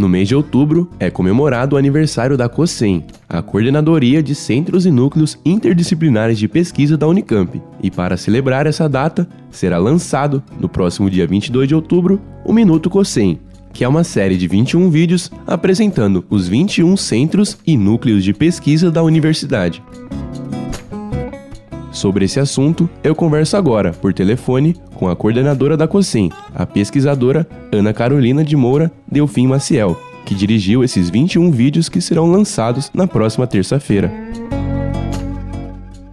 No mês de outubro é comemorado o aniversário da COSEM, a Coordenadoria de Centros e Núcleos Interdisciplinares de Pesquisa da Unicamp. E para celebrar essa data, será lançado, no próximo dia 22 de outubro, o Minuto COSEM, que é uma série de 21 vídeos apresentando os 21 centros e núcleos de pesquisa da universidade. Sobre esse assunto, eu converso agora, por telefone, com a coordenadora da COSEM, a pesquisadora Ana Carolina de Moura Delfim Maciel, que dirigiu esses 21 vídeos que serão lançados na próxima terça-feira.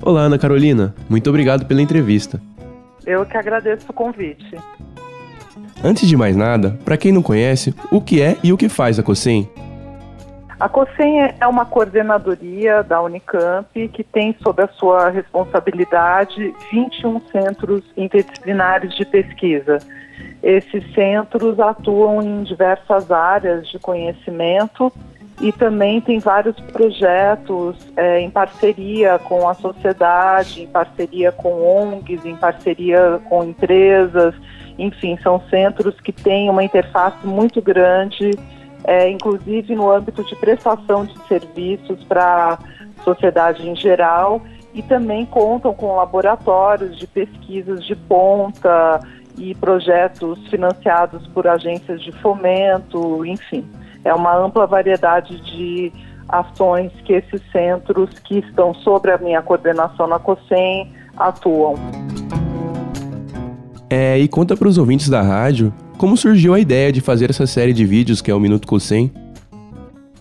Olá, Ana Carolina. Muito obrigado pela entrevista. Eu que agradeço o convite. Antes de mais nada, para quem não conhece, o que é e o que faz a COSEM? A COSEM é uma coordenadoria da Unicamp que tem sob a sua responsabilidade 21 centros interdisciplinares de pesquisa. Esses centros atuam em diversas áreas de conhecimento e também tem vários projetos é, em parceria com a sociedade, em parceria com ONGs, em parceria com empresas, enfim, são centros que têm uma interface muito grande é, inclusive no âmbito de prestação de serviços para a sociedade em geral, e também contam com laboratórios de pesquisas de ponta e projetos financiados por agências de fomento, enfim. É uma ampla variedade de ações que esses centros que estão sob a minha coordenação na COSEM atuam. É, e conta para os ouvintes da rádio como surgiu a ideia de fazer essa série de vídeos que é o Minuto Cossem?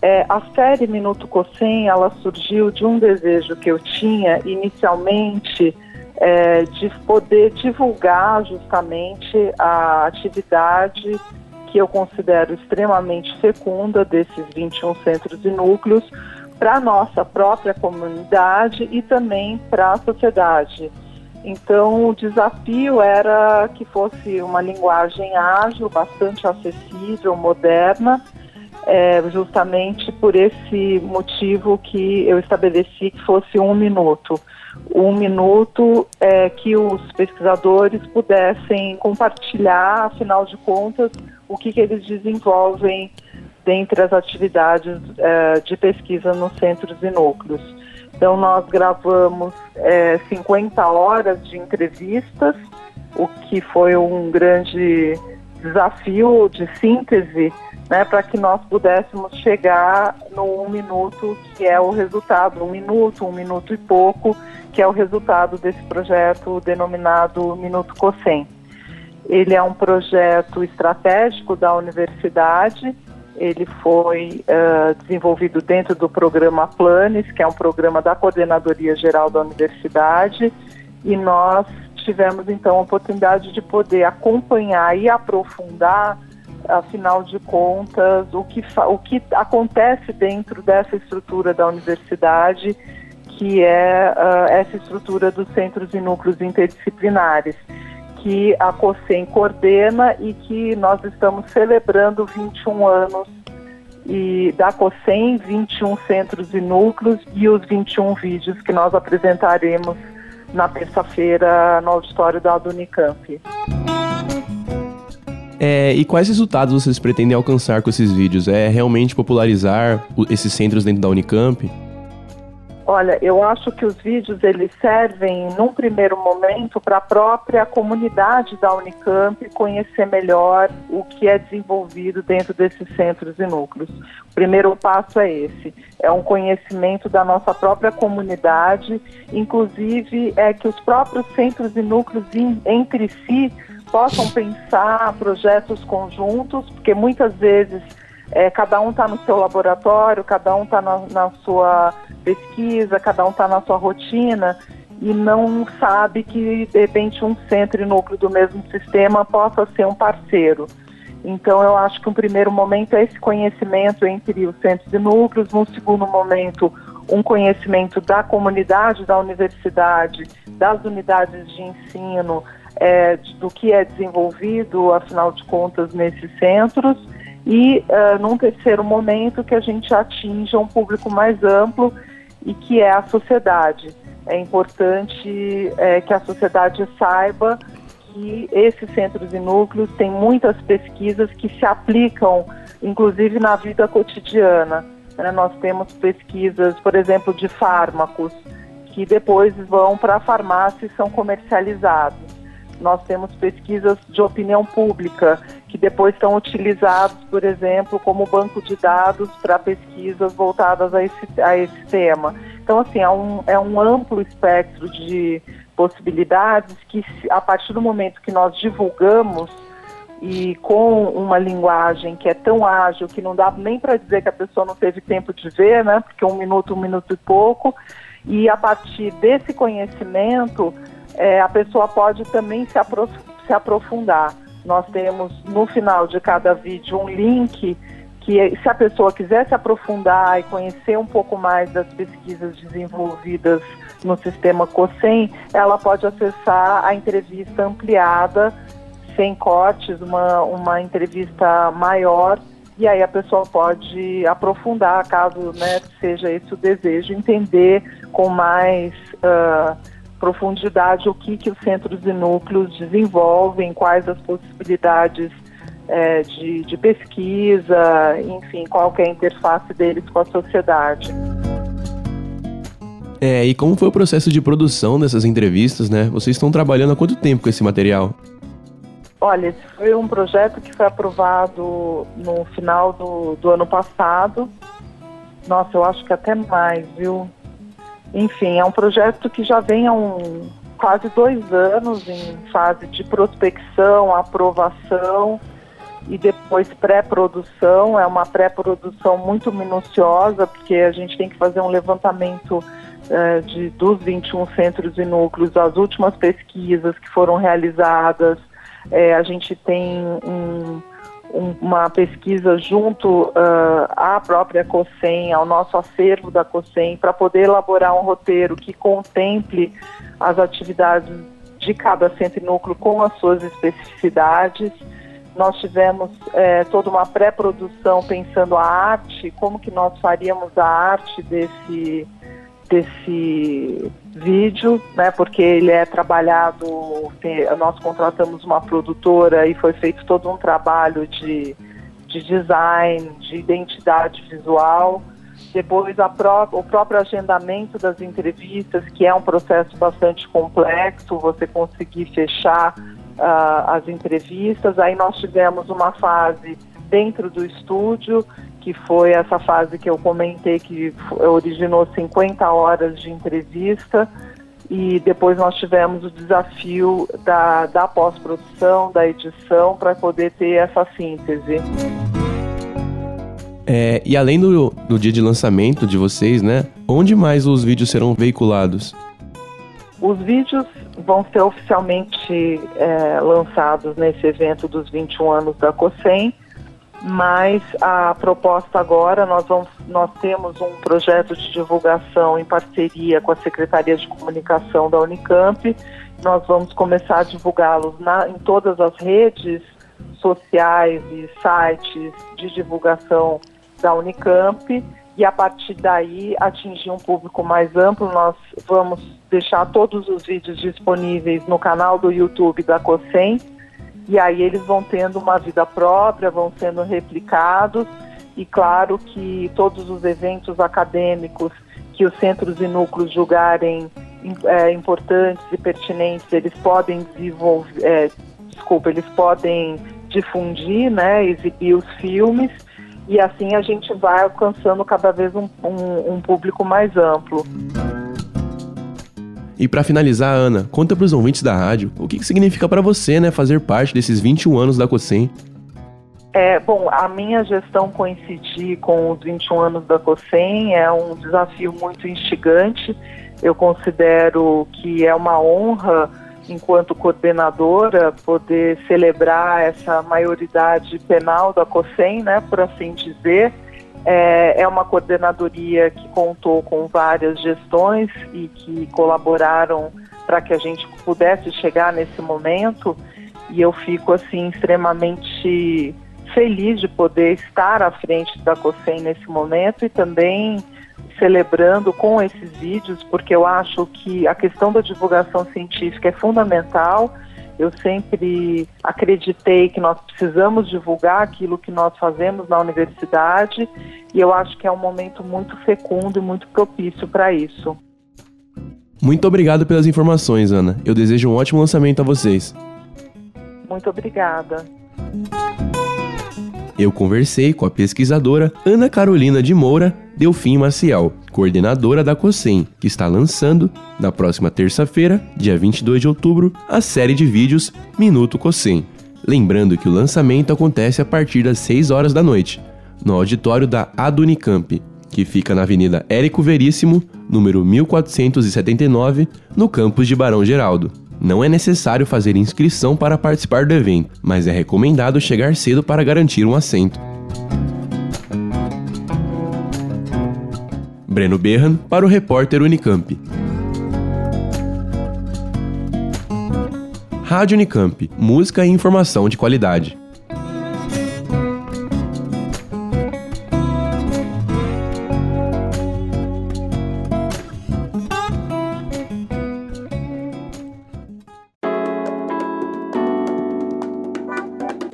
É, a série Minuto Cossem, ela surgiu de um desejo que eu tinha inicialmente é, de poder divulgar justamente a atividade que eu considero extremamente fecunda desses 21 centros e núcleos para a nossa própria comunidade e também para a sociedade. Então, o desafio era que fosse uma linguagem ágil, bastante acessível, moderna, é, justamente por esse motivo que eu estabeleci que fosse um minuto. Um minuto é, que os pesquisadores pudessem compartilhar, afinal de contas, o que, que eles desenvolvem dentre as atividades é, de pesquisa nos centros e núcleos. Então, nós gravamos é, 50 horas de entrevistas, o que foi um grande desafio de síntese, né, para que nós pudéssemos chegar no um minuto, que é o resultado, um minuto, um minuto e pouco, que é o resultado desse projeto denominado Minuto COSEM. Ele é um projeto estratégico da universidade, ele foi uh, desenvolvido dentro do programa Planes, que é um programa da Coordenadoria Geral da Universidade, e nós tivemos então a oportunidade de poder acompanhar e aprofundar, afinal de contas, o que, o que acontece dentro dessa estrutura da universidade, que é uh, essa estrutura dos centros e núcleos interdisciplinares que a COSEM coordena e que nós estamos celebrando 21 anos e da COSEM, 21 centros e núcleos e os 21 vídeos que nós apresentaremos na terça-feira no auditório da Unicamp. É, e quais resultados vocês pretendem alcançar com esses vídeos? É realmente popularizar esses centros dentro da Unicamp? Olha, eu acho que os vídeos eles servem num primeiro momento para a própria comunidade da Unicamp conhecer melhor o que é desenvolvido dentro desses centros e núcleos. O primeiro passo é esse, é um conhecimento da nossa própria comunidade, inclusive é que os próprios centros e núcleos entre si possam pensar projetos conjuntos, porque muitas vezes é, cada um está no seu laboratório, cada um está na, na sua pesquisa, cada um está na sua rotina e não sabe que de repente um centro e núcleo do mesmo sistema possa ser um parceiro. Então eu acho que um primeiro momento é esse conhecimento entre os centros e núcleos, num segundo momento um conhecimento da comunidade da universidade, das unidades de ensino, é, do que é desenvolvido, afinal de contas, nesses centros, e uh, num terceiro momento que a gente atinja um público mais amplo e que é a sociedade. É importante é, que a sociedade saiba que esses centros e núcleos têm muitas pesquisas que se aplicam, inclusive na vida cotidiana. Né? Nós temos pesquisas, por exemplo, de fármacos, que depois vão para a farmácia e são comercializados. Nós temos pesquisas de opinião pública, que depois são utilizados, por exemplo, como banco de dados para pesquisas voltadas a esse, a esse tema. Então, assim, é um, é um amplo espectro de possibilidades que, a partir do momento que nós divulgamos e com uma linguagem que é tão ágil que não dá nem para dizer que a pessoa não teve tempo de ver, né? Porque um minuto, um minuto e pouco. E a partir desse conhecimento, é, a pessoa pode também se, aprof se aprofundar. Nós temos no final de cada vídeo um link que, se a pessoa quiser se aprofundar e conhecer um pouco mais das pesquisas desenvolvidas no sistema COSEM, ela pode acessar a entrevista ampliada, sem cortes, uma, uma entrevista maior, e aí a pessoa pode aprofundar, caso né, seja esse o desejo, entender com mais uh, profundidade o que, que os centros e núcleos desenvolvem, quais as possibilidades é, de, de pesquisa, enfim, qual é a interface deles com a sociedade. É, e como foi o processo de produção dessas entrevistas, né? Vocês estão trabalhando há quanto tempo com esse material? Olha, esse foi um projeto que foi aprovado no final do, do ano passado. Nossa, eu acho que até mais, viu? Enfim, é um projeto que já vem há um, quase dois anos em fase de prospecção, aprovação e depois pré-produção. É uma pré-produção muito minuciosa, porque a gente tem que fazer um levantamento é, de, dos 21 centros e núcleos, as últimas pesquisas que foram realizadas. É, a gente tem um, uma pesquisa junto uh, à própria COSEM, ao nosso acervo da COSEM, para poder elaborar um roteiro que contemple as atividades de cada centro e núcleo com as suas especificidades. Nós tivemos é, toda uma pré-produção pensando a arte, como que nós faríamos a arte desse, desse vídeo, né, porque ele é trabalhado, nós contratamos uma produtora e foi feito todo um trabalho de, de design, de identidade visual. Depois a pró o próprio agendamento das entrevistas, que é um processo bastante complexo, você conseguir fechar uh, as entrevistas. Aí nós tivemos uma fase dentro do estúdio, que foi essa fase que eu comentei que originou 50 horas de entrevista e depois nós tivemos o desafio da, da pós-produção, da edição, para poder ter essa síntese. É, e além do, do dia de lançamento de vocês, né? Onde mais os vídeos serão veiculados? Os vídeos vão ser oficialmente é, lançados nesse evento dos 21 anos da COSEM mas a proposta agora, nós, vamos, nós temos um projeto de divulgação em parceria com a Secretaria de Comunicação da Unicamp. Nós vamos começar a divulgá-los em todas as redes sociais e sites de divulgação da Unicamp e a partir daí atingir um público mais amplo. Nós vamos deixar todos os vídeos disponíveis no canal do YouTube da COSEM e aí eles vão tendo uma vida própria, vão sendo replicados e claro que todos os eventos acadêmicos que os centros e núcleos julgarem é, importantes e pertinentes, eles podem desenvolver, é, desculpa, eles podem difundir, né, exibir os filmes e assim a gente vai alcançando cada vez um, um, um público mais amplo. E para finalizar, Ana, conta para os ouvintes da rádio o que, que significa para você, né, fazer parte desses 21 anos da COSEM. É, bom, a minha gestão coincidir com os 21 anos da COSEM é um desafio muito instigante. Eu considero que é uma honra, enquanto coordenadora, poder celebrar essa maioridade penal da COSEM, né, por assim dizer, é uma coordenadoria que contou com várias gestões e que colaboraram para que a gente pudesse chegar nesse momento. E eu fico assim extremamente feliz de poder estar à frente da COSEM nesse momento e também celebrando com esses vídeos, porque eu acho que a questão da divulgação científica é fundamental. Eu sempre acreditei que nós precisamos divulgar aquilo que nós fazemos na universidade e eu acho que é um momento muito fecundo e muito propício para isso. Muito obrigado pelas informações, Ana. Eu desejo um ótimo lançamento a vocês. Muito obrigada. Eu conversei com a pesquisadora Ana Carolina de Moura Delfim Maciel, coordenadora da COSEM, que está lançando, na próxima terça-feira, dia 22 de outubro, a série de vídeos Minuto COSEM. Lembrando que o lançamento acontece a partir das 6 horas da noite, no auditório da Adunicamp, que fica na Avenida Érico Veríssimo, número 1479, no campus de Barão Geraldo. Não é necessário fazer inscrição para participar do evento, mas é recomendado chegar cedo para garantir um assento. Breno Berran para o repórter Unicamp. Rádio Unicamp, música e informação de qualidade.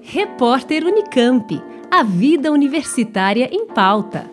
Repórter Unicamp. A vida universitária em pauta.